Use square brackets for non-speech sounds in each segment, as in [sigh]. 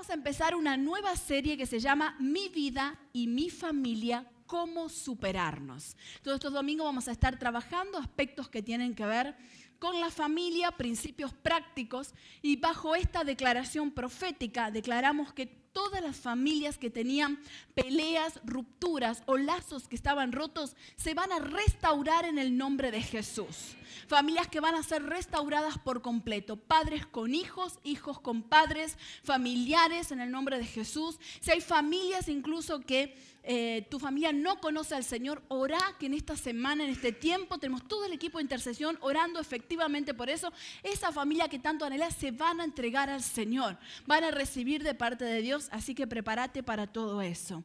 vamos a empezar una nueva serie que se llama Mi vida y mi familia, cómo superarnos. Todos estos domingos vamos a estar trabajando aspectos que tienen que ver con la familia, principios prácticos, y bajo esta declaración profética declaramos que todas las familias que tenían peleas, rupturas o lazos que estaban rotos se van a restaurar en el nombre de Jesús. Familias que van a ser restauradas por completo. Padres con hijos, hijos con padres, familiares en el nombre de Jesús. Si hay familias incluso que eh, tu familia no conoce al Señor, orá que en esta semana, en este tiempo, tenemos todo el equipo de intercesión orando efectivamente por eso. Esa familia que tanto anhela se van a entregar al Señor, van a recibir de parte de Dios, así que prepárate para todo eso.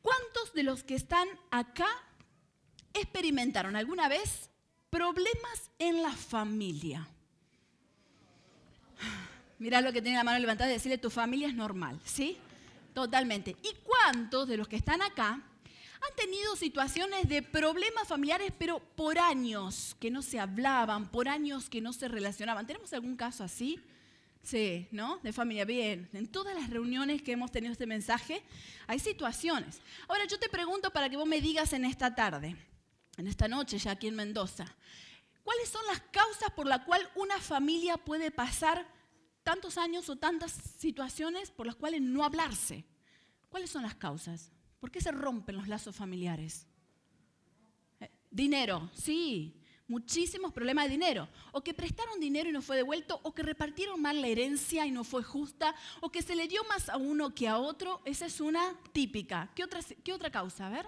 ¿Cuántos de los que están acá experimentaron alguna vez problemas en la familia? Mira lo que tiene la mano levantada y decirle, tu familia es normal, ¿sí? Totalmente. ¿Y cuántos de los que están acá han tenido situaciones de problemas familiares, pero por años que no se hablaban, por años que no se relacionaban? ¿Tenemos algún caso así? Sí, ¿no? De familia. Bien, en todas las reuniones que hemos tenido este mensaje hay situaciones. Ahora yo te pregunto para que vos me digas en esta tarde, en esta noche ya aquí en Mendoza, ¿cuáles son las causas por las cuales una familia puede pasar tantos años o tantas situaciones por las cuales no hablarse. ¿Cuáles son las causas? ¿Por qué se rompen los lazos familiares? Eh, dinero, sí, muchísimos problemas de dinero. O que prestaron dinero y no fue devuelto, o que repartieron mal la herencia y no fue justa, o que se le dio más a uno que a otro. Esa es una típica. ¿Qué otra, qué otra causa? A ver.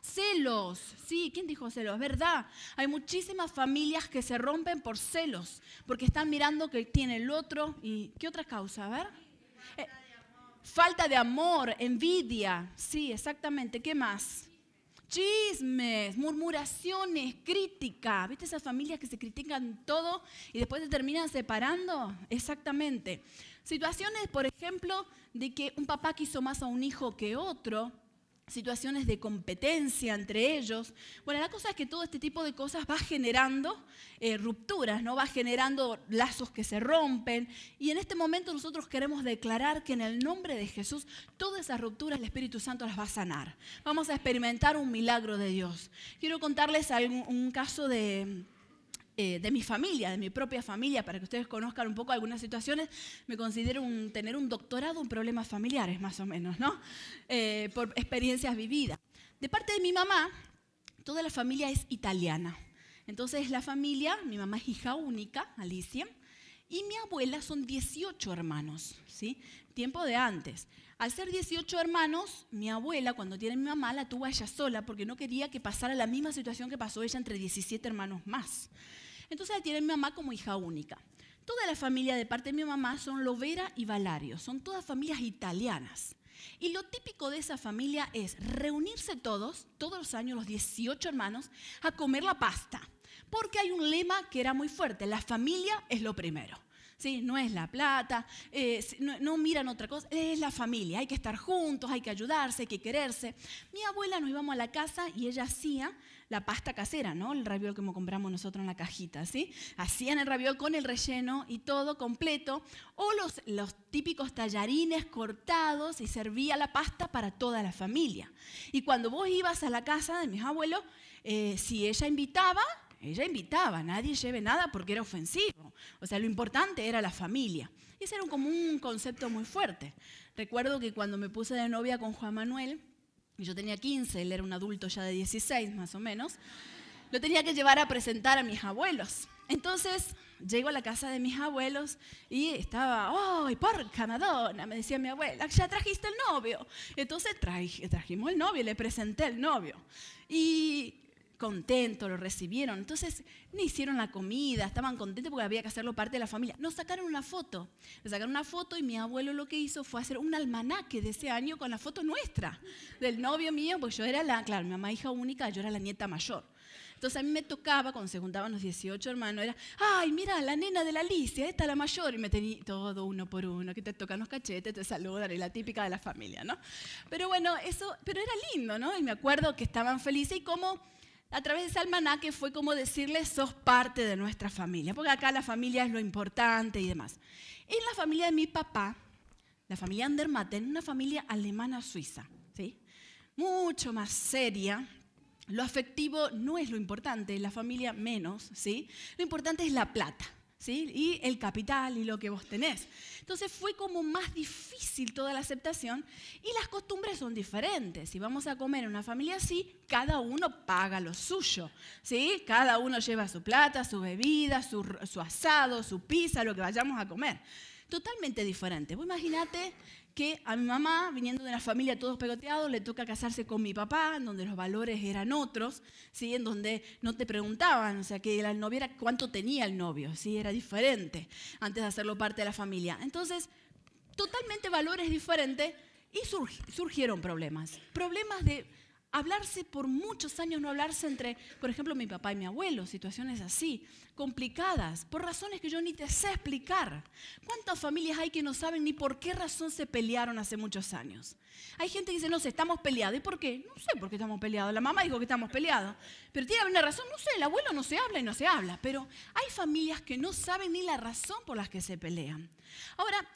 Celos, sí, ¿quién dijo celos? Verdad. Hay muchísimas familias que se rompen por celos, porque están mirando que tiene el otro. ¿Y qué otra causa? A ver. Eh, falta de amor, envidia. Sí, exactamente. ¿Qué más? Chismes, murmuraciones, crítica. ¿Viste esas familias que se critican todo y después se terminan separando? Exactamente. Situaciones, por ejemplo, de que un papá quiso más a un hijo que otro situaciones de competencia entre ellos. Bueno, la cosa es que todo este tipo de cosas va generando eh, rupturas, ¿no? va generando lazos que se rompen. Y en este momento nosotros queremos declarar que en el nombre de Jesús todas esas rupturas el Espíritu Santo las va a sanar. Vamos a experimentar un milagro de Dios. Quiero contarles un caso de eh, de mi familia, de mi propia familia, para que ustedes conozcan un poco algunas situaciones, me considero tener un doctorado en problemas familiares, más o menos, ¿no? Eh, por experiencias vividas. De parte de mi mamá, toda la familia es italiana. Entonces la familia, mi mamá es hija única, Alicia, y mi abuela son 18 hermanos, ¿sí? Tiempo de antes. Al ser 18 hermanos, mi abuela, cuando tiene mi mamá, la tuvo a ella sola porque no quería que pasara la misma situación que pasó ella entre 17 hermanos más. Entonces la tiene mi mamá como hija única. Toda la familia de parte de mi mamá son Lovera y Valario, son todas familias italianas. Y lo típico de esa familia es reunirse todos, todos los años, los 18 hermanos, a comer la pasta. Porque hay un lema que era muy fuerte, la familia es lo primero. ¿Sí? No es la plata, eh, no, miran otra cosa, es la familia, hay que estar juntos, hay que ayudarse, hay que quererse. Mi abuela nos íbamos a la casa y ella hacía la pasta casera, ¿no? El raviol como compramos nosotros en la cajita, ¿sí? Hacían el raviol con el relleno y todo completo, o los, los típicos tallarines cortados y servía la pasta para toda la familia. Y cuando vos ibas a la casa de mis abuelos, eh, si ella invitaba, ella invitaba, nadie lleve nada porque era ofensivo. O sea, lo importante era la familia. Y ese era como un concepto muy fuerte. Recuerdo que cuando me puse de novia con Juan Manuel, yo tenía 15, él era un adulto ya de 16 más o menos, lo tenía que llevar a presentar a mis abuelos. Entonces llego a la casa de mis abuelos y estaba, ¡ay, porca Madonna! Me decía mi abuela, ya trajiste el novio. Entonces trajimos el novio, le presenté el novio. Y contento, lo recibieron. Entonces, ni hicieron la comida, estaban contentos porque había que hacerlo parte de la familia. Nos sacaron una foto. Nos sacaron una foto y mi abuelo lo que hizo fue hacer un almanaque de ese año con la foto nuestra, del novio mío, porque yo era la, claro, mi mamá hija única, yo era la nieta mayor. Entonces a mí me tocaba, cuando se juntaban los 18 hermanos, era, ay, mira, la nena de la Alicia, esta es la mayor, y me tenía todo uno por uno, que te tocan los cachetes, te saludan, y la típica de la familia, ¿no? Pero bueno, eso, pero era lindo, ¿no? Y me acuerdo que estaban felices y como a través de ese almanaque fue como decirles, sos parte de nuestra familia, porque acá la familia es lo importante y demás. En la familia de mi papá, la familia Andermatten, una familia alemana-suiza, ¿sí? mucho más seria. Lo afectivo no es lo importante, la familia menos, ¿sí? Lo importante es la plata. ¿Sí? y el capital y lo que vos tenés. Entonces fue como más difícil toda la aceptación y las costumbres son diferentes. Si vamos a comer en una familia así, cada uno paga lo suyo. ¿sí? Cada uno lleva su plata, su bebida, su, su asado, su pizza, lo que vayamos a comer totalmente diferente. Vos imaginate que a mi mamá, viniendo de una familia todos pegoteados, le toca casarse con mi papá, en donde los valores eran otros, ¿sí? en donde no te preguntaban, o sea, que la novia era cuánto tenía el novio, ¿sí? era diferente antes de hacerlo parte de la familia. Entonces, totalmente valores diferentes y surgieron problemas. Problemas de hablarse por muchos años, no hablarse entre, por ejemplo, mi papá y mi abuelo, situaciones así, complicadas, por razones que yo ni te sé explicar. ¿Cuántas familias hay que no saben ni por qué razón se pelearon hace muchos años? Hay gente que dice, no sé, estamos peleados. ¿Y por qué? No sé por qué estamos peleados. La mamá dijo que estamos peleados. Pero tiene una razón, no sé, el abuelo no se habla y no se habla. Pero hay familias que no saben ni la razón por las que se pelean. Ahora,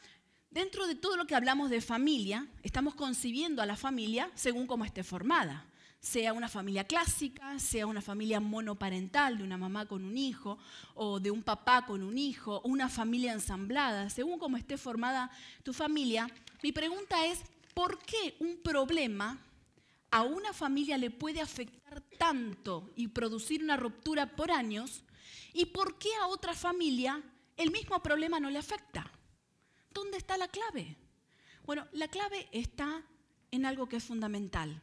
dentro de todo lo que hablamos de familia, estamos concibiendo a la familia según cómo esté formada sea una familia clásica, sea una familia monoparental de una mamá con un hijo o de un papá con un hijo, una familia ensamblada, según cómo esté formada tu familia, mi pregunta es, ¿por qué un problema a una familia le puede afectar tanto y producir una ruptura por años? ¿Y por qué a otra familia el mismo problema no le afecta? ¿Dónde está la clave? Bueno, la clave está en algo que es fundamental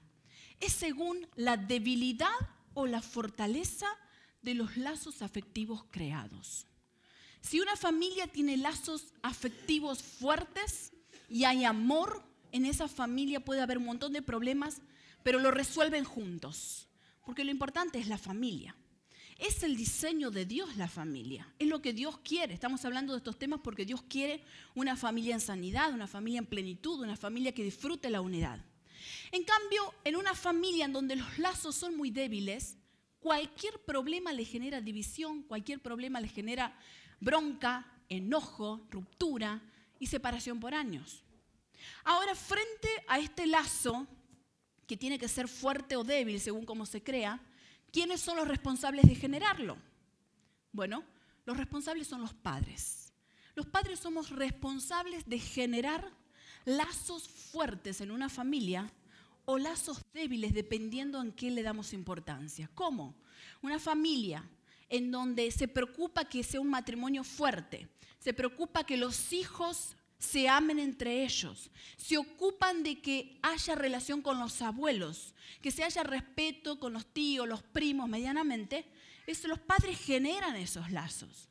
es según la debilidad o la fortaleza de los lazos afectivos creados. Si una familia tiene lazos afectivos fuertes y hay amor, en esa familia puede haber un montón de problemas, pero lo resuelven juntos, porque lo importante es la familia. Es el diseño de Dios la familia, es lo que Dios quiere. Estamos hablando de estos temas porque Dios quiere una familia en sanidad, una familia en plenitud, una familia que disfrute la unidad. En cambio, en una familia en donde los lazos son muy débiles, cualquier problema le genera división, cualquier problema le genera bronca, enojo, ruptura y separación por años. Ahora, frente a este lazo, que tiene que ser fuerte o débil según cómo se crea, ¿quiénes son los responsables de generarlo? Bueno, los responsables son los padres. Los padres somos responsables de generar lazos fuertes en una familia o lazos débiles dependiendo en qué le damos importancia. ¿Cómo? Una familia en donde se preocupa que sea un matrimonio fuerte, se preocupa que los hijos se amen entre ellos, se ocupan de que haya relación con los abuelos, que se haya respeto con los tíos, los primos medianamente, los padres generan esos lazos.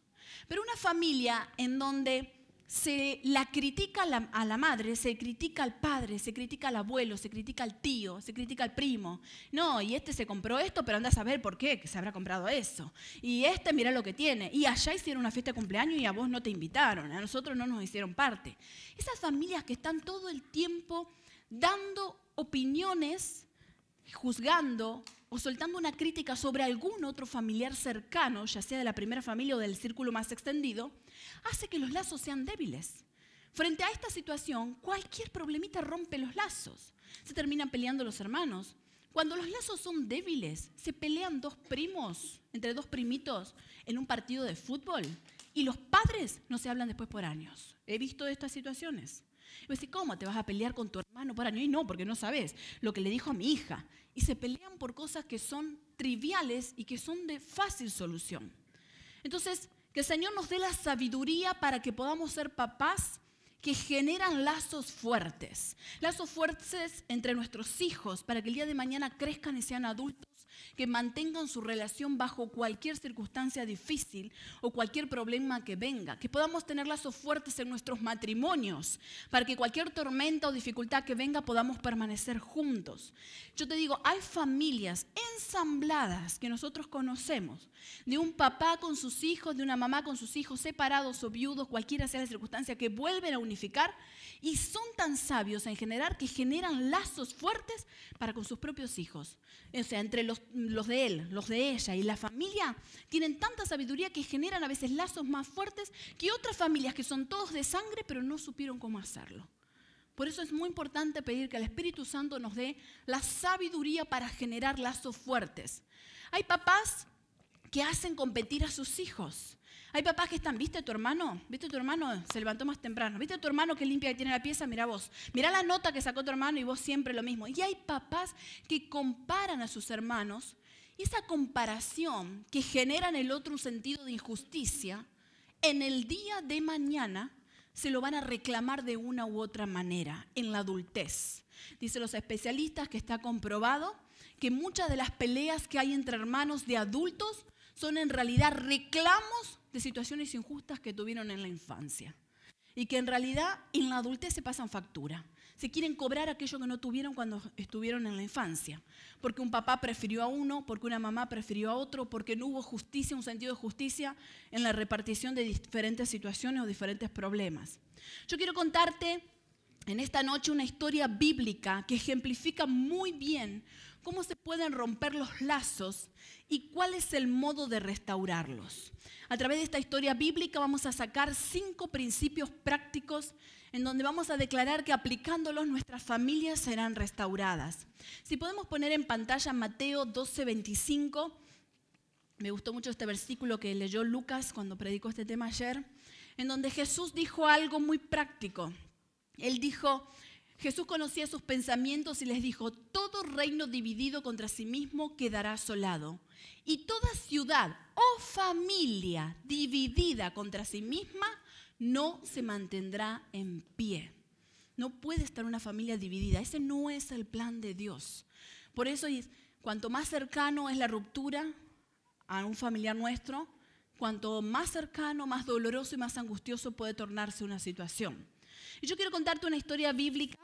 Pero una familia en donde se la critica a la, madre, se critica al padre, se critica al abuelo, se critica al tío, se critica al primo. No, y este se compró esto, pero anda a saber por qué, que se habrá comprado eso. Y este mira lo que tiene. Y allá hicieron una fiesta de cumpleaños y a vos no te invitaron, a nosotros no nos hicieron parte. Esas familias que están todo el tiempo dando opiniones, juzgando o soltando una crítica sobre algún otro familiar cercano, ya sea de la primera familia o del círculo más extendido, hace que los lazos sean débiles. Frente a esta situación, cualquier problemita rompe los lazos. Se terminan peleando los hermanos. Cuando los lazos son débiles, se pelean dos primos, entre dos primitos, en un partido de fútbol. Y los padres no se hablan después por años. He visto estas situaciones. Y me ¿cómo te vas a pelear con tu hermano por años? Y no, porque no sabes lo que le dijo a mi hija. Y se pelean por cosas que son triviales y que son de fácil solución. Entonces, que el Señor nos dé la sabiduría para que podamos ser papás que generan lazos fuertes, lazos fuertes entre nuestros hijos para que el día de mañana crezcan y sean adultos que mantengan su relación bajo cualquier circunstancia difícil o cualquier problema que venga, que podamos tener lazos fuertes en nuestros matrimonios, para que cualquier tormenta o dificultad que venga podamos permanecer juntos. Yo te digo, hay familias ensambladas que nosotros conocemos, de un papá con sus hijos, de una mamá con sus hijos separados o viudos, cualquiera sea la circunstancia, que vuelven a unificar y son tan sabios en generar que generan lazos fuertes para con sus propios hijos. O sea, entre los, los de él, los de ella y la familia, tienen tanta sabiduría que generan a veces lazos más fuertes que otras familias que son todos de sangre pero no supieron cómo hacerlo. Por eso es muy importante pedir que el Espíritu Santo nos dé la sabiduría para generar lazos fuertes. Hay papás que hacen competir a sus hijos. Hay papás que están, ¿viste tu hermano? ¿Viste tu hermano? Se levantó más temprano. ¿Viste tu hermano que limpia y tiene la pieza? Mira vos. Mira la nota que sacó tu hermano y vos siempre lo mismo. Y hay papás que comparan a sus hermanos y esa comparación que genera en el otro un sentido de injusticia, en el día de mañana se lo van a reclamar de una u otra manera, en la adultez. Dicen los especialistas que está comprobado que muchas de las peleas que hay entre hermanos de adultos son en realidad reclamos de situaciones injustas que tuvieron en la infancia. Y que en realidad en la adultez se pasan factura. Se quieren cobrar aquello que no tuvieron cuando estuvieron en la infancia. Porque un papá prefirió a uno, porque una mamá prefirió a otro, porque no hubo justicia, un sentido de justicia en la repartición de diferentes situaciones o diferentes problemas. Yo quiero contarte en esta noche una historia bíblica que ejemplifica muy bien cómo se pueden romper los lazos y cuál es el modo de restaurarlos. A través de esta historia bíblica vamos a sacar cinco principios prácticos en donde vamos a declarar que aplicándolos nuestras familias serán restauradas. Si podemos poner en pantalla Mateo 12:25, me gustó mucho este versículo que leyó Lucas cuando predicó este tema ayer, en donde Jesús dijo algo muy práctico. Él dijo, Jesús conocía sus pensamientos y les dijo, todo reino dividido contra sí mismo quedará asolado. Y toda ciudad o familia dividida contra sí misma no se mantendrá en pie. No puede estar una familia dividida. Ese no es el plan de Dios. Por eso, cuanto más cercano es la ruptura a un familiar nuestro, cuanto más cercano, más doloroso y más angustioso puede tornarse una situación. Y yo quiero contarte una historia bíblica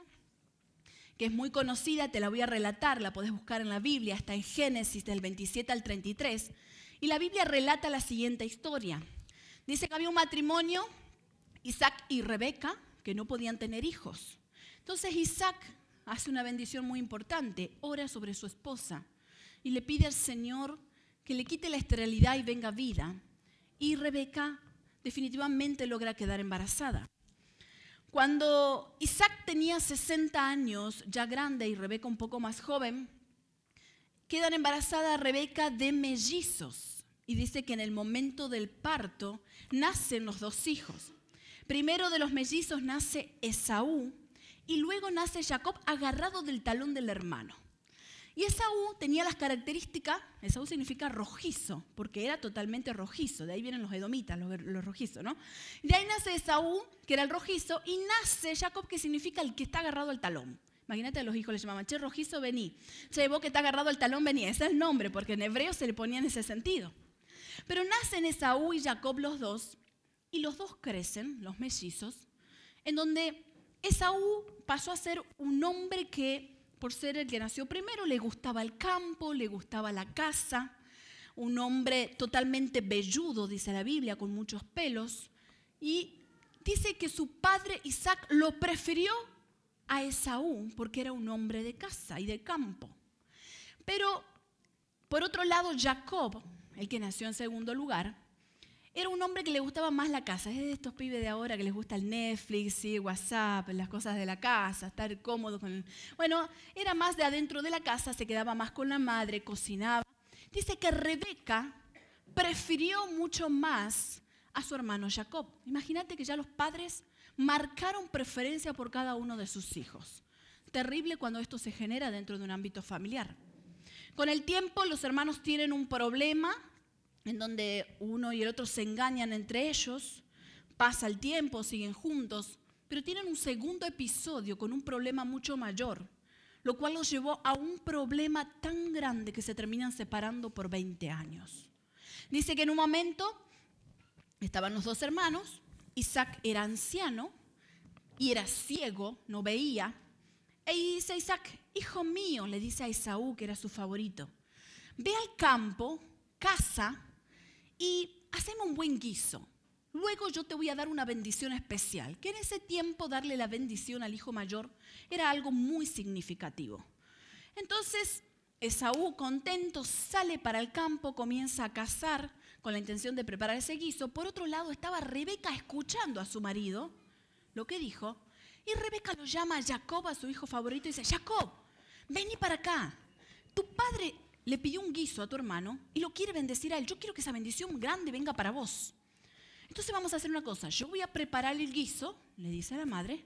es muy conocida, te la voy a relatar, la podés buscar en la Biblia, está en Génesis del 27 al 33. Y la Biblia relata la siguiente historia. Dice que había un matrimonio, Isaac y Rebeca, que no podían tener hijos. Entonces Isaac hace una bendición muy importante, ora sobre su esposa y le pide al Señor que le quite la esterilidad y venga vida. Y Rebeca definitivamente logra quedar embarazada. Cuando Isaac tenía 60 años, ya grande, y Rebeca un poco más joven, quedan embarazada Rebeca de mellizos. Y dice que en el momento del parto nacen los dos hijos. Primero de los mellizos nace Esaú y luego nace Jacob agarrado del talón del hermano. Y Esaú tenía las características, Esaú significa rojizo, porque era totalmente rojizo, de ahí vienen los edomitas, los, rojizos, ¿no? De ahí nace Esaú, que era el rojizo, y nace Jacob, que significa el que está agarrado al talón. Imagínate a los hijos les llamaban, che, rojizo, vení. Che, vos que está agarrado al talón, vení. Ese es el nombre, porque en hebreo se le ponía en ese sentido. Pero nacen Esaú y Jacob los dos, y los dos crecen, los mellizos, en donde Esaú pasó a ser un hombre que por ser el que nació primero, le gustaba el campo, le gustaba la casa, un hombre totalmente velludo, dice la Biblia, con muchos pelos, y dice que su padre Isaac lo prefirió a Esaú porque era un hombre de casa y de campo. Pero, por otro lado, Jacob, el que nació en segundo lugar, era un hombre que le gustaba más la casa. Es de estos pibes de ahora que les gusta el Netflix, WhatsApp, las cosas de la casa, estar cómodo con... Bueno, era más de adentro de la casa, se quedaba más con la madre, cocinaba. Dice que Rebeca prefirió mucho más a su hermano Jacob. Imagínate que ya los padres marcaron preferencia por cada uno de sus hijos. Terrible cuando esto se genera dentro de un ámbito familiar. Con el tiempo los hermanos tienen un problema en donde uno y el otro se engañan entre ellos, pasa el tiempo, siguen juntos, pero tienen un segundo episodio con un problema mucho mayor, lo cual los llevó a un problema tan grande que se terminan separando por 20 años. Dice que en un momento estaban los dos hermanos, Isaac era anciano y era ciego, no veía, e dice Isaac, hijo mío, le dice a Esaú, que era su favorito, ve al campo, casa, y hacemos un buen guiso. Luego yo te voy a dar una bendición especial, que en ese tiempo darle la bendición al hijo mayor era algo muy significativo. Entonces, Esaú, contento, sale para el campo, comienza a cazar con la intención de preparar ese guiso. Por otro lado, estaba Rebeca escuchando a su marido lo que dijo Y Rebeca lo llama a Jacob, a su hijo favorito, y dice, Jacob, vení para acá. Tu padre le pidió un guiso a tu hermano y lo quiere bendecir a él. Yo quiero que esa bendición grande venga para vos. Entonces vamos a hacer una cosa. Yo voy a preparar el guiso, le dice a la madre,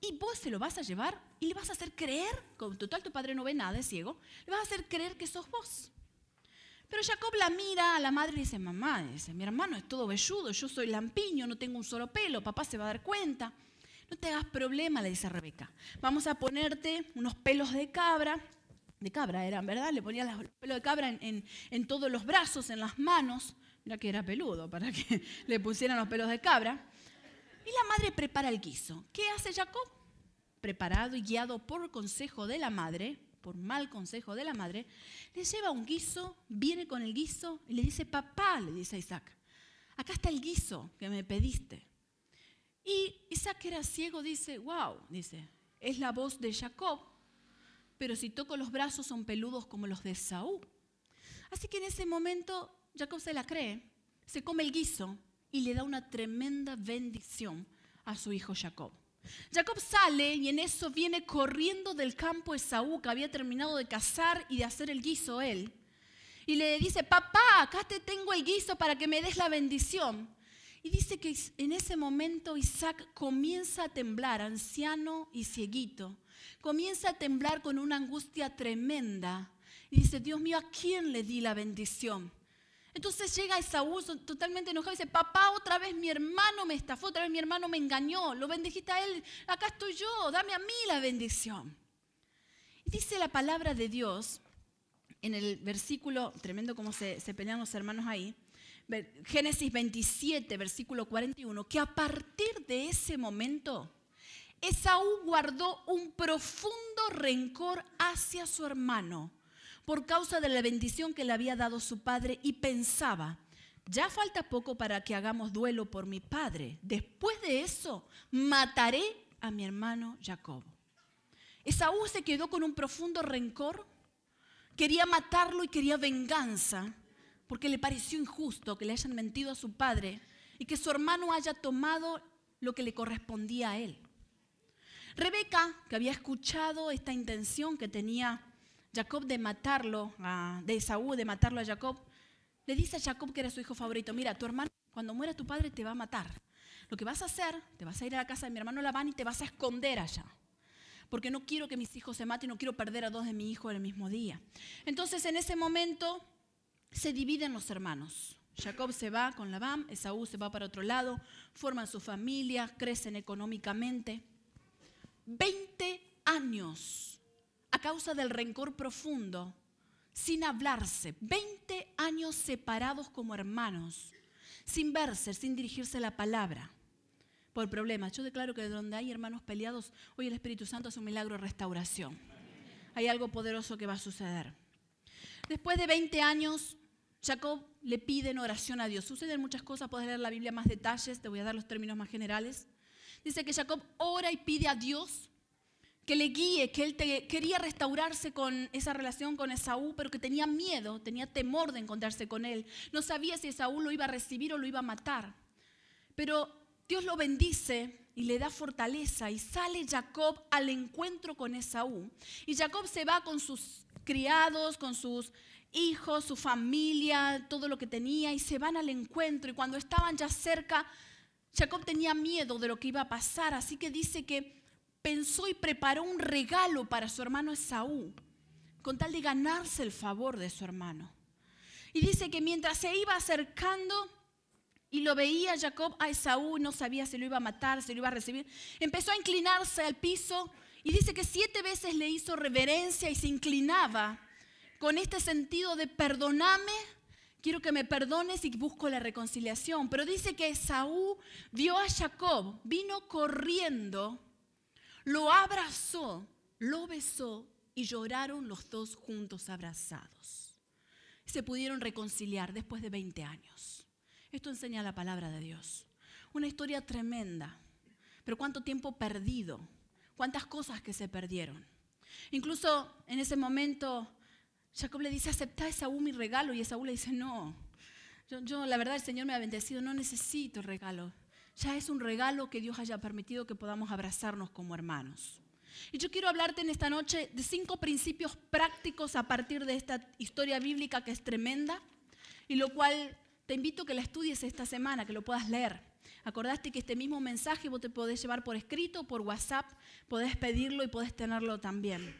y vos se lo vas a llevar y le vas a hacer creer, con total tu padre no ve nada, es ciego, le vas a hacer creer que sos vos. Pero Jacob la mira a la madre y dice, mamá, dice, mi hermano es todo velludo, yo soy lampiño, no tengo un solo pelo, papá se va a dar cuenta. No te hagas problema, le dice Rebeca. Vamos a ponerte unos pelos de cabra, de cabra eran, ¿verdad? Le ponía los pelos de cabra en, en todos los brazos, en las manos. Mira que era peludo para que [laughs] le pusieran los pelos de cabra. Y la madre prepara el guiso. ¿Qué hace Jacob? Preparado y guiado por consejo de la madre, por mal consejo de la madre, le lleva un guiso, viene con el guiso y le dice, papá, le dice a Isaac, acá está el guiso que me pediste. Y Isaac era ciego, dice, wow, dice, es la voz de Jacob, pero si toco los brazos son peludos como los de Saúl. Así que en ese momento Jacob se la cree, se come el guiso y le da una tremenda bendición a su hijo Jacob. Jacob sale y en eso viene corriendo del campo Esaú, que había terminado de cazar y de hacer el guiso él. Y le dice, papá, acá te tengo el guiso para que me des la bendición. Y dice que en ese momento Isaac comienza a temblar, anciano y cieguito. Comienza a temblar con una angustia tremenda. Y dice, Dios mío, ¿a quién le di la bendición? Entonces llega Esaú totalmente enojado y dice, papá, otra vez mi hermano me estafó, otra vez mi hermano me engañó, lo bendijiste a él, acá estoy yo, dame a mí la bendición. Y dice la palabra de Dios en el versículo, tremendo como se, se pelean los hermanos ahí, Génesis 27, versículo 41, que a partir de ese momento, Esaú guardó un profundo rencor hacia su hermano por causa de la bendición que le había dado su padre y pensaba, ya falta poco para que hagamos duelo por mi padre. Después de eso, mataré a mi hermano Jacob. Esaú se quedó con un profundo rencor, quería matarlo y quería venganza, porque le pareció injusto que le hayan mentido a su padre y que su hermano haya tomado lo que le correspondía a él. Rebeca, que había escuchado esta intención que tenía Jacob de matarlo, de Esaú de matarlo a Jacob, le dice a Jacob que era su hijo favorito, mira, tu hermano cuando muera tu padre te va a matar. Lo que vas a hacer, te vas a ir a la casa de mi hermano Labán y te vas a esconder allá. Porque no quiero que mis hijos se maten, no quiero perder a dos de mi hijo en el mismo día. Entonces en ese momento se dividen los hermanos. Jacob se va con Labán, Esaú se va para otro lado, forman su familia, crecen económicamente. Veinte años a causa del rencor profundo, sin hablarse, 20 años separados como hermanos, sin verse, sin dirigirse la palabra, por problemas. Yo declaro que donde hay hermanos peleados, hoy el Espíritu Santo hace un milagro de restauración. Hay algo poderoso que va a suceder. Después de 20 años, Jacob le pide en oración a Dios. Suceden muchas cosas, puedes leer la Biblia más detalles, te voy a dar los términos más generales. Dice que Jacob ora y pide a Dios que le guíe, que él quería restaurarse con esa relación con Esaú, pero que tenía miedo, tenía temor de encontrarse con él. No sabía si Esaú lo iba a recibir o lo iba a matar. Pero Dios lo bendice y le da fortaleza y sale Jacob al encuentro con Esaú. Y Jacob se va con sus criados, con sus hijos, su familia, todo lo que tenía, y se van al encuentro. Y cuando estaban ya cerca, Jacob tenía miedo de lo que iba a pasar, así que dice que pensó y preparó un regalo para su hermano Esaú, con tal de ganarse el favor de su hermano. Y dice que mientras se iba acercando y lo veía Jacob a Esaú, no sabía si lo iba a matar, si lo iba a recibir, empezó a inclinarse al piso y dice que siete veces le hizo reverencia y se inclinaba con este sentido de perdoname, quiero que me perdones y busco la reconciliación. Pero dice que Esaú vio a Jacob, vino corriendo lo abrazó, lo besó y lloraron los dos juntos abrazados. Se pudieron reconciliar después de 20 años. Esto enseña la palabra de Dios. Una historia tremenda. Pero cuánto tiempo perdido, cuántas cosas que se perdieron. Incluso en ese momento Jacob le dice, acepta a Esaú mi regalo y Esaú le dice, no, yo, yo, la verdad el Señor me ha bendecido, no necesito regalo. ya es un regalo que Dios haya permitido que podamos abrazarnos como hermanos. Y yo quiero hablarte en esta noche de cinco principios prácticos a partir de esta historia bíblica que es tremenda y lo cual te invito a que la estudies esta semana, que lo puedas leer. Acordaste que este mismo mensaje vos te podés llevar por escrito, por WhatsApp, podés pedirlo y podés tenerlo también.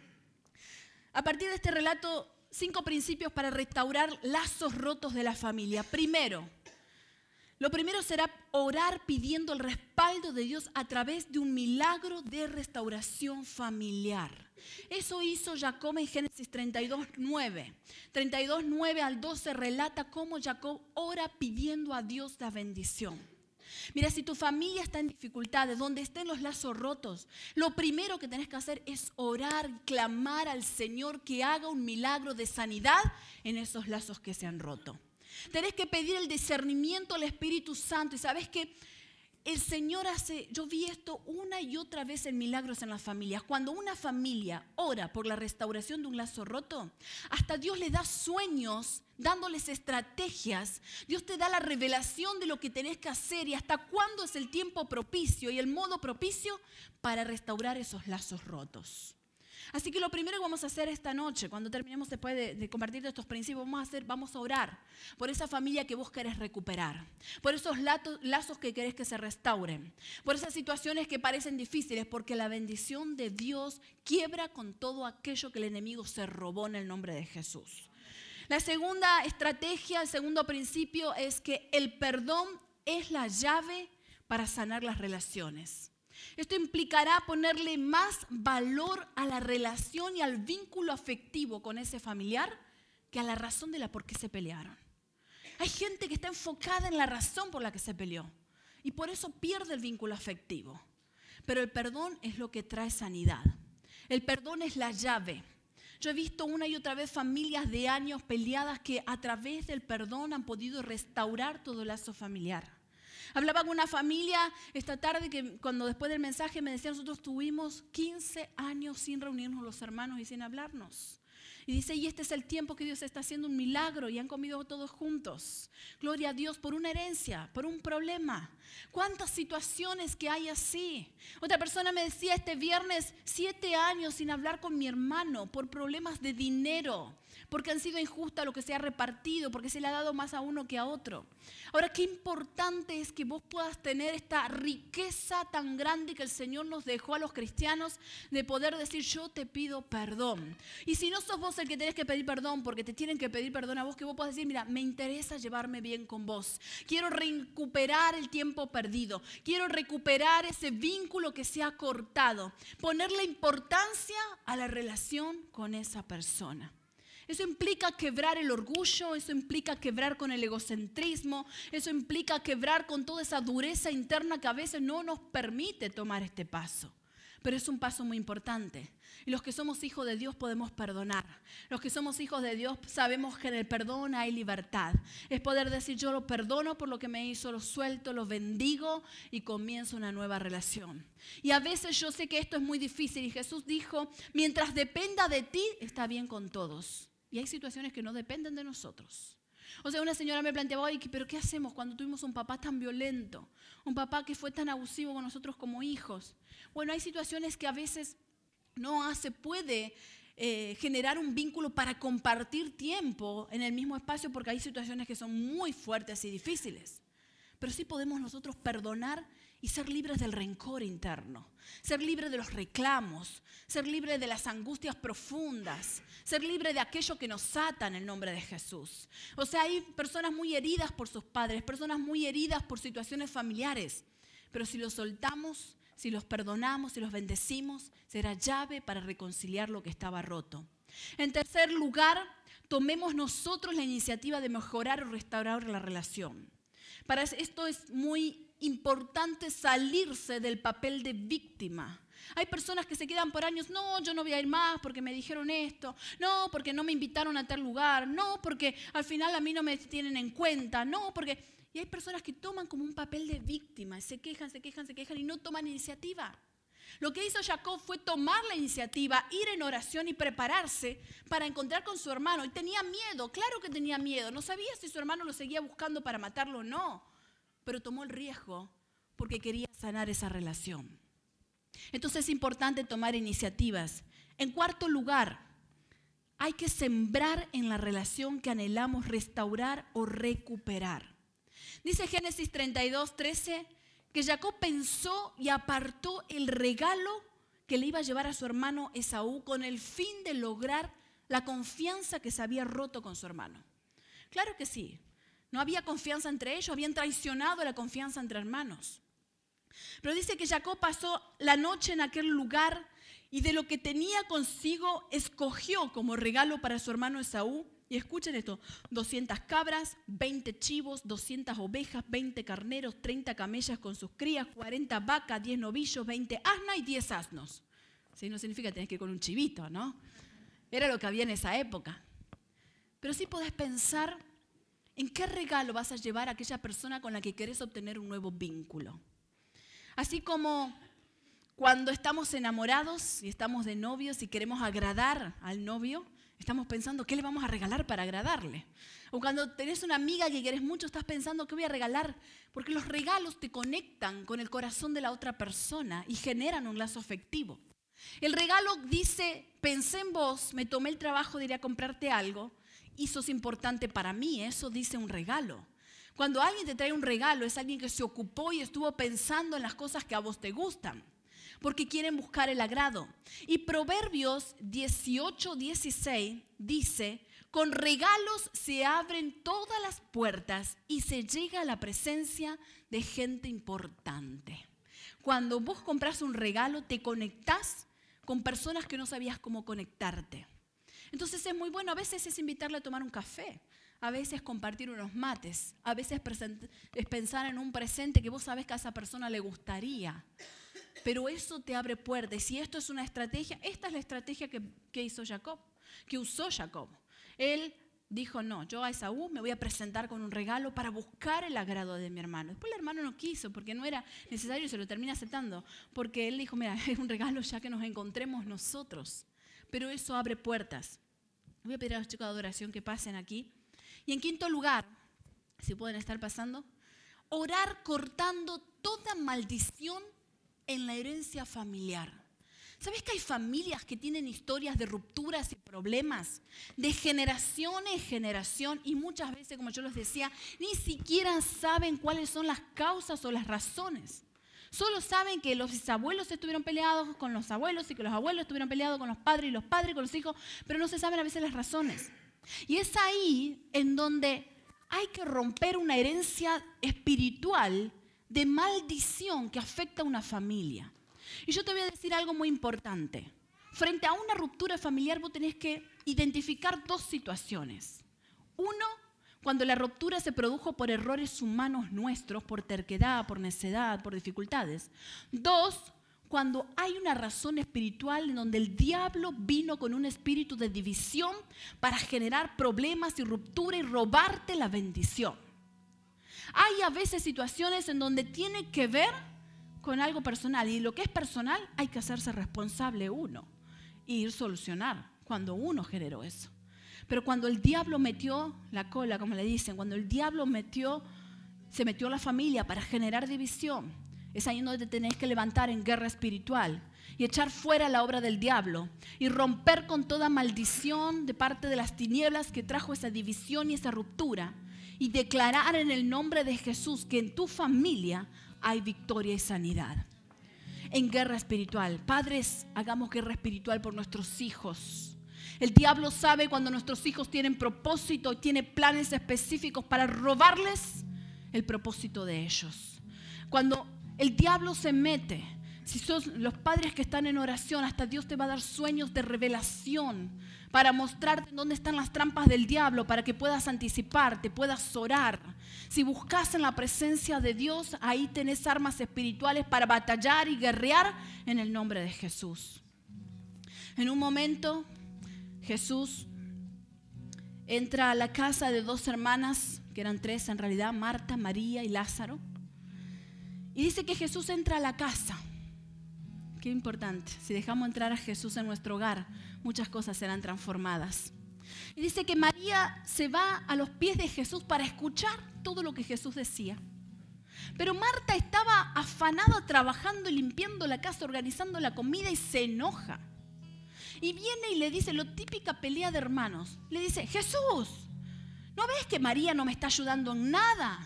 A partir de este relato, cinco principios para restaurar lazos rotos de la familia. Primero, lo primero será orar pidiendo el respaldo de Dios a través de un milagro de restauración familiar. Eso hizo Jacob en Génesis 32, 9. 32, 9 al 12 relata cómo Jacob ora pidiendo a Dios la bendición. Mira, si tu familia está en dificultades, donde estén los lazos rotos, lo primero que tenés que hacer es orar, clamar al Señor que haga un milagro de sanidad en esos lazos que se han roto. Tenés que pedir el discernimiento al Espíritu Santo. Y sabes que el Señor hace, yo vi esto una y otra vez en milagros en las familias. Cuando una familia ora por la restauración de un lazo roto, hasta Dios le da sueños, dándoles estrategias. Dios te da la revelación de lo que tenés que hacer y hasta cuándo es el tiempo propicio y el modo propicio para restaurar esos lazos rotos. Así que lo primero que vamos a hacer esta noche, cuando terminemos después de, compartir estos principios, vamos a, hacer, vamos a orar por esa familia que vos querés recuperar, por esos lazos que querés que se restauren, por esas situaciones que parecen difíciles, porque la bendición de Dios quiebra con todo aquello que el enemigo se robó en el nombre de Jesús. La segunda estrategia, el segundo principio es que el perdón es la llave para sanar las relaciones. Esto implicará ponerle más valor a la relación y al vínculo afectivo con ese familiar que a la razón de la por qué se pelearon. Hay gente que está enfocada en la razón por la que se peleó y por eso pierde el vínculo afectivo. Pero el perdón es lo que trae sanidad. El perdón es la llave. Yo he visto una y otra vez familias de años peleadas que a través del perdón han podido restaurar todo el lazo familiar. Hablaba con una familia esta tarde que cuando después del mensaje me decía, nosotros tuvimos 15 años sin reunirnos los hermanos y sin hablarnos. Y dice, y este es el tiempo que Dios está haciendo un milagro y han comido todos juntos. Gloria a Dios por una herencia, por un problema. ¿Cuántas situaciones que hay así? Otra persona me decía este viernes, siete años sin hablar con mi hermano por problemas de dinero porque han sido injustas lo que se ha repartido, porque se le ha dado más a uno que a otro. Ahora, qué importante es que vos puedas tener esta riqueza tan grande que el Señor nos dejó a los cristianos de poder decir, yo te pido perdón. Y si no sos vos el que tenés que pedir perdón, porque te tienen que pedir perdón a vos, que vos puedas decir, mira, me interesa llevarme bien con vos. Quiero recuperar el tiempo perdido. Quiero recuperar ese vínculo que se ha cortado. Ponerle importancia a la relación con esa persona. Eso implica quebrar el orgullo, eso implica quebrar con el egocentrismo, eso implica quebrar con toda esa dureza interna que a veces no nos permite tomar este paso. Pero es un paso muy importante. Y los que somos hijos de Dios podemos perdonar. Los que somos hijos de Dios sabemos que en el perdón hay libertad. Es poder decir yo lo perdono por lo que me hizo, lo suelto, lo bendigo y comienzo una nueva relación. Y a veces yo sé que esto es muy difícil y Jesús dijo, mientras dependa de ti, está bien con todos. Y hay situaciones que no dependen de nosotros. O sea, una señora me planteaba, hoy, pero ¿qué hacemos cuando tuvimos un papá tan violento? Un papá que fue tan abusivo con nosotros como hijos. Bueno, hay situaciones que a veces no se puede eh, generar un vínculo para compartir tiempo en el mismo espacio porque hay situaciones que son muy fuertes y difíciles. Pero sí podemos nosotros perdonar y ser libres del rencor interno, ser libres de los reclamos, ser libres de las angustias profundas, ser libres de aquello que nos ata en el nombre de Jesús. O sea, hay personas muy heridas por sus padres, personas muy heridas por situaciones familiares, pero si los soltamos, si los perdonamos, si los bendecimos, será llave para reconciliar lo que estaba roto. En tercer lugar, tomemos nosotros la iniciativa de mejorar o restaurar la relación. Para esto es muy importante salirse del papel de víctima. Hay personas que se quedan por años, no, yo no voy a ir más porque me dijeron esto, no, porque no me invitaron a tal lugar, no, porque al final a mí no me tienen en cuenta, no, porque... Y hay personas que toman como un papel de víctima, se quejan, se quejan, se quejan y no toman iniciativa. Lo que hizo Jacob fue tomar la iniciativa, ir en oración y prepararse para encontrar con su hermano. Y tenía miedo, claro que tenía miedo. No sabía si su hermano lo seguía buscando para matarlo o no pero tomó el riesgo porque quería sanar esa relación. Entonces es importante tomar iniciativas. En cuarto lugar, hay que sembrar en la relación que anhelamos restaurar o recuperar. Dice Génesis 32, 13, que Jacob pensó y apartó el regalo que le iba a llevar a su hermano Esaú con el fin de lograr la confianza que se había roto con su hermano. Claro que sí, no había confianza entre ellos, habían traicionado la confianza entre hermanos. Pero dice que Jacob pasó la noche en aquel lugar y de lo que tenía consigo escogió como regalo para su hermano Esaú. Y escuchen esto, 200 cabras, 20 chivos, 200 ovejas, 20 carneros, 30 camellas con sus crías, 40 vacas, 10 novillos, 20 asnas y 10 asnos. ¿Sí? No significa que tenés que ir con un chivito, ¿no? Era lo que había en esa época. Pero sí podés pensar en qué regalo vas a llevar a aquella persona con la que querés obtener un nuevo vínculo. Así como cuando estamos enamorados y estamos de novios y queremos agradar al novio, estamos pensando qué le vamos a regalar para agradarle. O cuando tenés una amiga que querés mucho, estás pensando qué voy a regalar, porque los regalos te conectan con el corazón de la otra persona y generan un lazo afectivo. El regalo dice, pensé en vos, me tomé el trabajo de ir a comprarte algo y sos importante para mí, eso dice un regalo. Cuando alguien te trae un regalo es alguien que se ocupó y estuvo pensando en las cosas que a vos te gustan, porque quieren buscar el agrado. Y Proverbios 18, 16 dice, con regalos se abren todas las puertas y se llega a la presencia de gente importante. Cuando vos compras un regalo, te conectás con personas que no sabías cómo conectarte. Entonces es muy bueno, a veces es invitarle a tomar un café, a veces compartir unos mates, a veces es pensar en un presente que vos sabes que a esa persona le gustaría. Pero eso te abre puertas. Y si esto es una estrategia, esta es la estrategia que, que hizo Jacob, que usó Jacob. Él dijo, no, yo a Esaú me voy a presentar con un regalo para buscar el agrado de mi hermano. Después el hermano no quiso porque no era necesario y se lo termina aceptando. Porque él dijo, mira, [laughs] es un regalo ya que nos encontremos nosotros. Pero eso abre puertas. Voy a pedir a los chicos de adoración que pasen aquí. Y en quinto lugar, si pueden estar pasando, orar cortando toda maldición en la herencia familiar. ¿Sabes que hay familias que tienen historias de rupturas y problemas de generación en generación y muchas veces, como yo les decía, ni siquiera saben cuáles son las causas o las razones? Solo saben que los bisabuelos estuvieron peleados con los abuelos y que los abuelos estuvieron peleados con los padres y los padres con los hijos, pero no se saben a veces las razones. Y es ahí en donde hay que romper una herencia espiritual de maldición que afecta a una familia. Y yo te voy a decir algo muy importante. Frente a una ruptura familiar vos tenés que identificar dos situaciones. Uno, cuando la ruptura se produjo por errores humanos nuestros, por terquedad, por necedad, por dificultades. Dos, cuando hay una razón espiritual en donde el diablo vino con un espíritu de división para generar problemas y ruptura y robarte la bendición. Hay a veces situaciones en donde tiene que ver con algo personal y lo que es personal hay que hacerse responsable uno y ir solucionar cuando uno generó eso. Pero cuando el diablo metió la cola, como le dicen, cuando el diablo metió, se metió a la familia para generar división, es ahí donde te que levantar en guerra espiritual y echar fuera la obra del diablo y romper con toda maldición de parte de las tinieblas que trajo esa división y esa ruptura y declarar en el nombre de Jesús que en tu familia hay victoria y sanidad. En guerra espiritual. Padres, hagamos guerra espiritual por nuestros hijos. El diablo sabe cuando nuestros hijos tienen propósito y tiene planes específicos para robarles el propósito de ellos. Cuando el diablo se mete. Si sos los padres que están en oración, hasta Dios te va a dar sueños de revelación para mostrarte dónde están las trampas del diablo, para que puedas anticiparte, puedas orar. Si buscas en la presencia de Dios, ahí tenés armas espirituales para batallar y guerrear en el nombre de Jesús. En un momento, Jesús entra a la casa de dos hermanas, que eran tres en realidad, Marta, María y Lázaro. Y dice que Jesús entra a la casa. Qué importante. Si dejamos entrar a Jesús en nuestro hogar, muchas cosas serán transformadas. Y dice que María se va a los pies de Jesús para escuchar todo lo que Jesús decía. Pero Marta estaba afanada trabajando, limpiando la casa, organizando la comida y se enoja. Y viene y le dice lo típica pelea de hermanos. Le dice, Jesús, ¿no ves que María no me está ayudando en nada?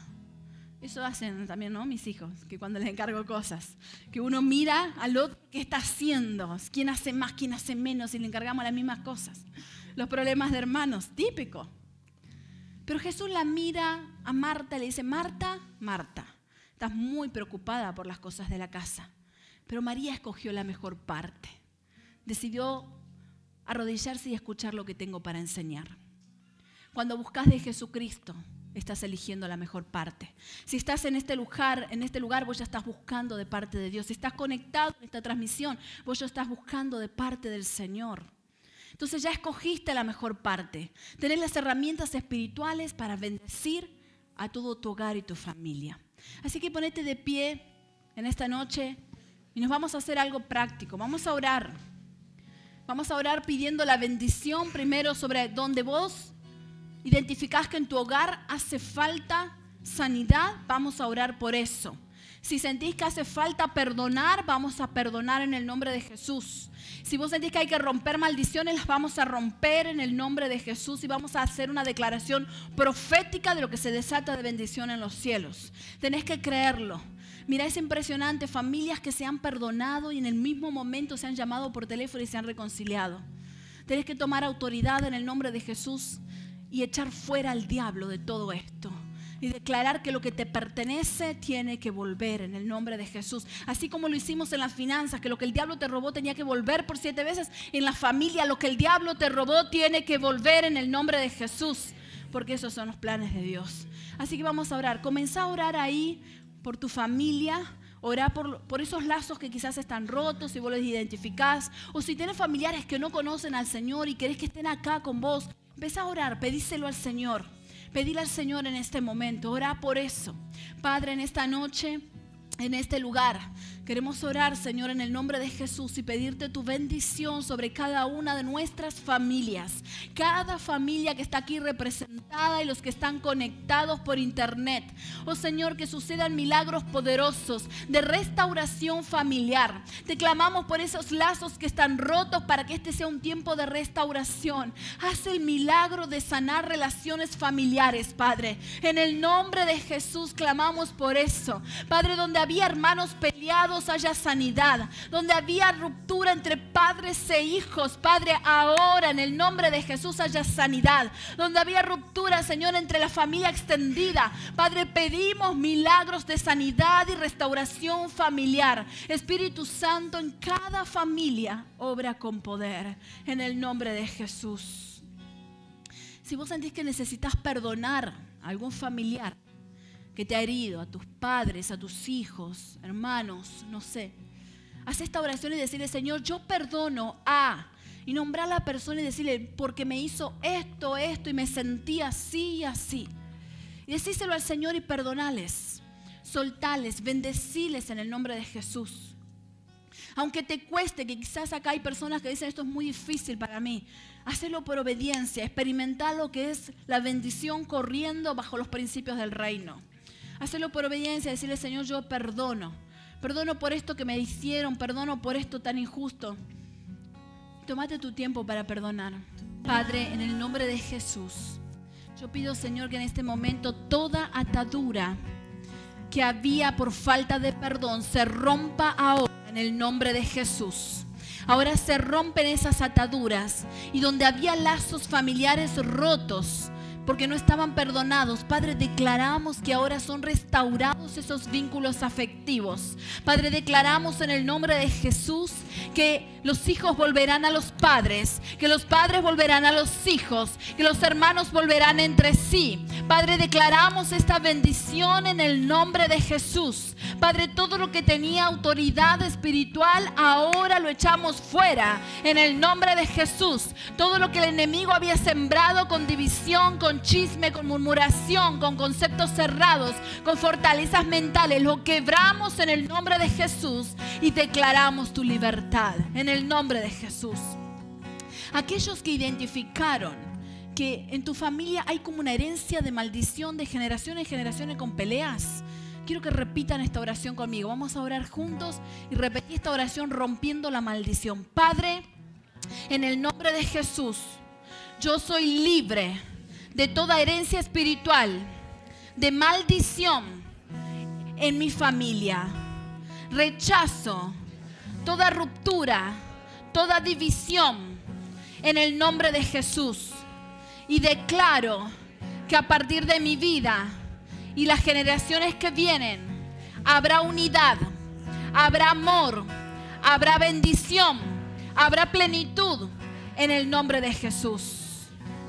Eso hacen también, ¿no? Mis hijos, que cuando les encargo cosas, que uno mira al otro qué está haciendo, quién hace más, quién hace menos, y le encargamos las mismas cosas. Los problemas de hermanos, típico. Pero Jesús la mira a Marta y le dice, Marta, Marta, estás muy preocupada por las cosas de la casa, pero María escogió la mejor parte. Decidió arrodillarse y escuchar lo que tengo para enseñar. Cuando buscas de Jesucristo, estás eligiendo la mejor parte. Si estás en este lugar, en este lugar, vos ya estás buscando de parte de Dios. Si estás conectado en esta transmisión, vos ya estás buscando de parte del Señor. Entonces ya escogiste la mejor parte. Tenés las herramientas espirituales para bendecir a todo tu hogar y tu familia. Así que ponete de pie en esta noche y nos vamos a hacer algo práctico. Vamos a orar. Vamos a orar pidiendo la bendición primero sobre donde vos identificás que en tu hogar hace falta sanidad. Vamos a orar por eso. Si sentís que hace falta perdonar, vamos a perdonar en el nombre de Jesús. Si vos sentís que hay que romper maldiciones, las vamos a romper en el nombre de Jesús y vamos a hacer una declaración profética de lo que se desata de bendición en los cielos. Tenés que creerlo. Mira, es impresionante, familias que se han perdonado y en el mismo momento se han llamado por teléfono y se han reconciliado. Tenés que tomar autoridad en el nombre de Jesús y echar fuera al diablo de todo esto y declarar que lo que te pertenece tiene que volver en el nombre de Jesús. Así como lo hicimos en las finanzas, que lo que el diablo te robó tenía que volver por siete veces, en la familia lo que el diablo te robó tiene que volver en el nombre de Jesús, porque esos son los planes de Dios. Así que vamos a orar. Comenzá a orar ahí por tu familia. Orá por, por, esos lazos que quizás están rotos, si vos los identificás, o si tienes familiares que no conocen al Señor y querés que estén acá con vos, empezá a orar, pedíselo al Señor. Pedile al Señor en este momento, ora por eso. Padre, en esta noche, en este lugar, Queremos orar, Señor, en el nombre de Jesús y pedirte tu bendición sobre cada una de nuestras familias. Cada familia que está aquí representada y los que están conectados por internet. Oh Señor, que sucedan milagros poderosos de restauración familiar. Te clamamos por esos lazos que están rotos para que este sea un tiempo de restauración. Haz el milagro de sanar relaciones familiares, Padre. En el nombre de Jesús clamamos por eso. Padre, donde había hermanos peleados haya sanidad. Donde había ruptura entre padres e hijos, Padre, ahora en el nombre de Jesús haya sanidad. Donde había ruptura, Señor, entre la familia extendida, Padre, pedimos milagros de sanidad y restauración familiar. Espíritu Santo, en cada familia, obra con poder. En el nombre de Jesús. Si vos sentís que necesitas perdonar a algún familiar, que te ha herido, a tus padres, a tus hijos, hermanos, no sé. Haz esta oración y decirle, Señor, yo perdono a... Y nombrar a la persona y decirle, porque me hizo esto, esto, y me sentí así y así. Y decíselo al Señor y perdonales, soltales, bendeciles en el nombre de Jesús. Aunque te cueste, que quizás acá hay personas que dicen esto es muy difícil para mí, hacelo por obediencia, experimentar lo que es la bendición corriendo bajo los principios del reino. Hacerlo por obediencia, decirle, Señor, yo perdono. Perdono por esto que me hicieron, perdono por esto tan injusto. Tómate tu tiempo para perdonar. Padre, en el nombre de Jesús, yo pido, Señor, que en este momento toda atadura que había por falta de perdón se rompa ahora en el nombre de Jesús. Ahora se rompen esas ataduras y donde había lazos familiares rotos, porque no estaban perdonados. Padre, declaramos que ahora son restaurados esos vínculos afectivos. Padre, declaramos en el nombre de Jesús que los hijos volverán a los padres, que los padres volverán a los hijos, que los hermanos volverán entre sí. Padre, declaramos esta bendición en el nombre de Jesús. Padre, todo lo que tenía autoridad espiritual, ahora lo echamos fuera en el nombre de Jesús. Todo lo que el enemigo había sembrado con división, con chisme, con murmuración, con conceptos cerrados, con fortalezas mentales. Lo quebramos en el nombre de Jesús y declaramos tu libertad en el nombre de Jesús. Aquellos que identificaron que en tu familia hay como una herencia de maldición de generación en generación con peleas, quiero que repitan esta oración conmigo. Vamos a orar juntos y repetir esta oración rompiendo la maldición. Padre, en el nombre de Jesús, yo soy libre de toda herencia espiritual, de maldición en mi familia. Rechazo toda ruptura, toda división en el nombre de Jesús. Y declaro que a partir de mi vida y las generaciones que vienen, habrá unidad, habrá amor, habrá bendición, habrá plenitud en el nombre de Jesús.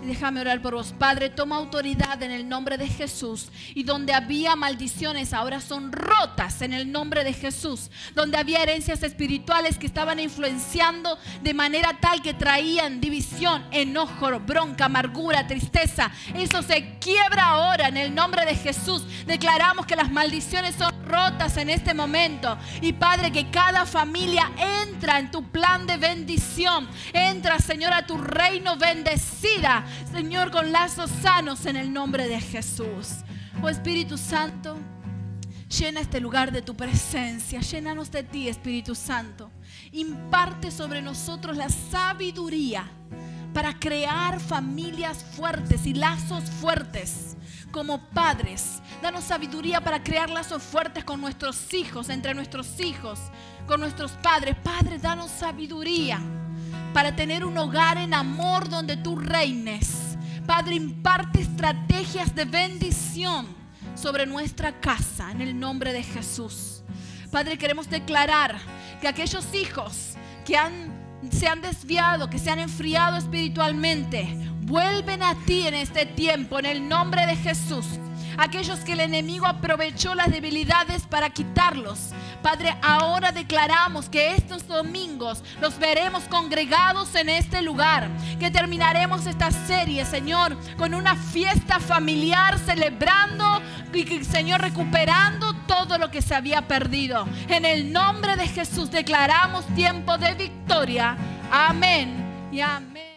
Déjame orar por vos. Padre, toma autoridad en el nombre de Jesús. Y donde había maldiciones, ahora son rotas en el nombre de Jesús. Donde había herencias espirituales que estaban influenciando de manera tal que traían división, enojo, bronca, amargura, tristeza. Eso se quiebra ahora en el nombre de Jesús. Declaramos que las maldiciones son rotas en este momento. Y Padre, que cada familia entra en tu plan de bendición. Entra, Señor, a tu reino bendecida Señor, con lazos sanos en el nombre de Jesús. Oh Espíritu Santo, llena este lugar de tu presencia, llénanos de ti, Espíritu Santo. Imparte sobre nosotros la sabiduría para crear familias fuertes y lazos fuertes como padres. Danos sabiduría para crear lazos fuertes con nuestros hijos, entre nuestros hijos, con nuestros padres. Padre, danos sabiduría para tener un hogar en amor donde tú reines. Padre, imparte estrategias de bendición sobre nuestra casa en el nombre de Jesús. Padre, queremos declarar que aquellos hijos que han, se han desviado, que se han enfriado espiritualmente, vuelven a ti en este tiempo en el nombre de Jesús aquellos que el enemigo aprovechó las debilidades para quitarlos. Padre, ahora declaramos que estos domingos los veremos congregados en este lugar, que terminaremos esta serie, Señor, con una fiesta familiar celebrando y, Señor, recuperando todo lo que se había perdido. En el nombre de Jesús declaramos tiempo de victoria. Amén y amén.